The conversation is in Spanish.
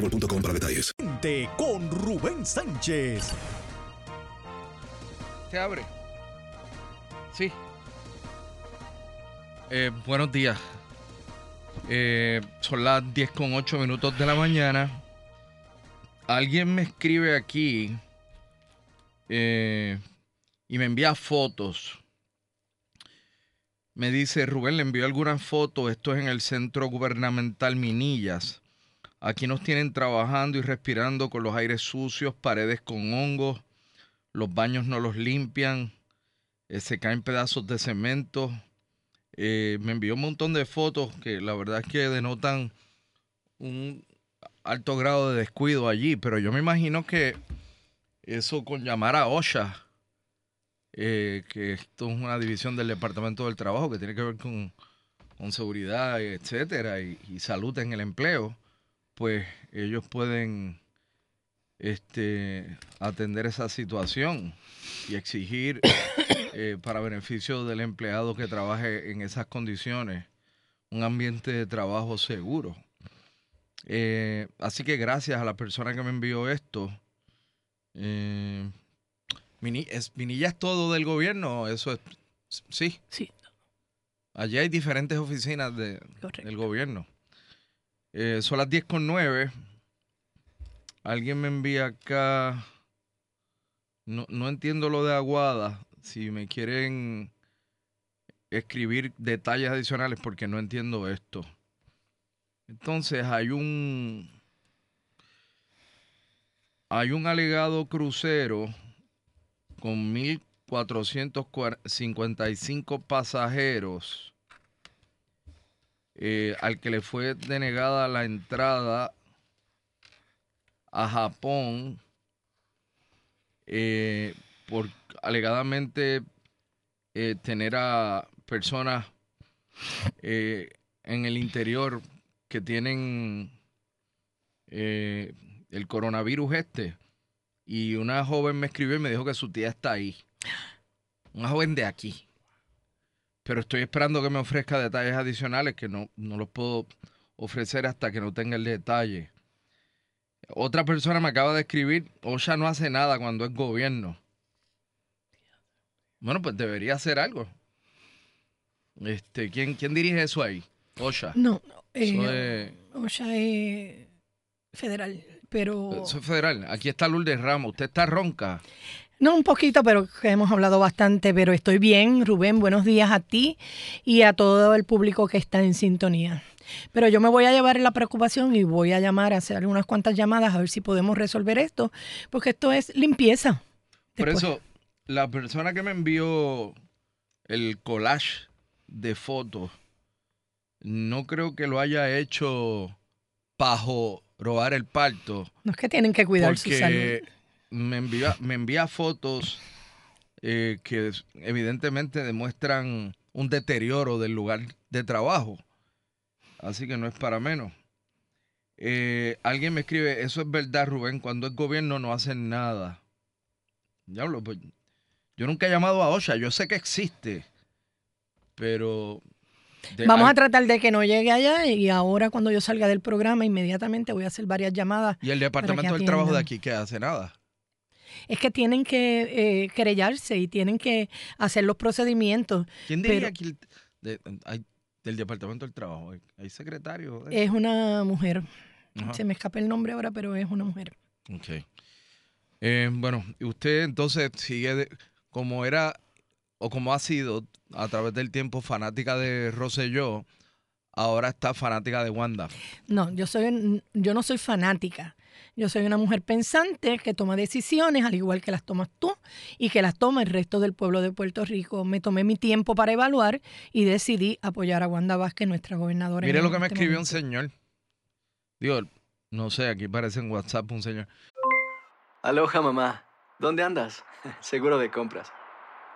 boostmobile.com para detalles. Con Rubén Sánchez. Se abre. Sí. Eh, buenos días. Eh, son las 10 con 8 minutos de la mañana. Alguien me escribe aquí eh, y me envía fotos. Me dice, Rubén, le envió algunas fotos. Esto es en el centro gubernamental Minillas. Aquí nos tienen trabajando y respirando con los aires sucios, paredes con hongos, los baños no los limpian, eh, se caen pedazos de cemento. Eh, me envió un montón de fotos que la verdad es que denotan un alto grado de descuido allí, pero yo me imagino que eso con llamar a OSHA, eh, que esto es una división del Departamento del Trabajo que tiene que ver con, seguridad, etcétera, y salud en el empleo pues ellos pueden este, atender esa situación y exigir eh, para beneficio del empleado que trabaje en esas condiciones un ambiente de trabajo seguro. Eh, así que gracias a la persona que me envió esto. Eh, es, Minilla es todo del gobierno, eso es, sí. Sí. Allí hay diferentes oficinas de, del gobierno. Eh, son las 10 con 9. Alguien me envía acá. No, no entiendo lo de Aguada. Si me quieren escribir detalles adicionales porque no entiendo esto. Entonces hay un. Hay un alegado crucero con 1.455 pasajeros eh, al que le fue denegada la entrada a Japón eh, por alegadamente eh, tener a personas en el interior que tienen el coronavirus este. Y una joven me escribió y me dijo que su tía está ahí. Una joven de aquí. Pero estoy esperando que me ofrezca detalles adicionales que no, no los puedo ofrecer hasta que no tenga el detalle. Otra persona me acaba de escribir, OSHA no hace nada cuando es gobierno. Bueno, pues debería hacer algo. Este, ¿quién, quién dirige eso ahí? OSHA. No, Eso eh, es- OSHA es federal, pero... Eso es federal. Aquí está Lourdes Ramos. Usted está ronca. No, un poquito, pero hemos hablado bastante, pero estoy bien. Rubén, buenos días a ti y a todo el público que está en sintonía. Pero yo me voy a llevar la preocupación y voy a llamar, a hacer unas cuantas llamadas a ver si podemos resolver esto, porque esto es limpieza. Por eso, la persona que me envió el collage de fotos, no creo que lo haya hecho bajo robar el parto. No es que tienen que cuidar su salud. Me envía, me envía fotos eh, que evidentemente demuestran un deterioro del lugar de trabajo. Así que no es para menos. Eh, alguien me escribe, eso es verdad, Rubén, cuando el gobierno no hace nada. Diablo, pues, yo nunca he llamado a OSHA, yo sé que existe, pero... de- Vamos a tratar de que no llegue allá y ahora cuando yo salga del programa inmediatamente voy a hacer varias llamadas. Y el que Departamento del Trabajo de aquí, que hace nada. Es que tienen que eh, querellarse y tienen que hacer los procedimientos. ¿Quién diría pero aquí el- de- hay- del Departamento del Trabajo? ¿Hay- ¿Hay secretario? de- es una mujer. Ajá. Se me escapa el nombre ahora, pero es una mujer. Ok. Eh, bueno, y usted entonces sigue de- como era o como ha sido a través del tiempo fanática de Rosselló, ahora está fanática de Wanda. No, yo soy, yo no soy fanática. Yo soy una mujer pensante que toma decisiones, al igual que las tomas tú y que las toma el resto del pueblo de Puerto Rico. Me tomé mi tiempo para evaluar y decidí apoyar a Wanda Vázquez, nuestra gobernadora. Mire lo que me este escribió un señor. Digo, no sé, aquí parece en WhatsApp un señor. Aloha, mamá. ¿Dónde andas? Seguro de compras.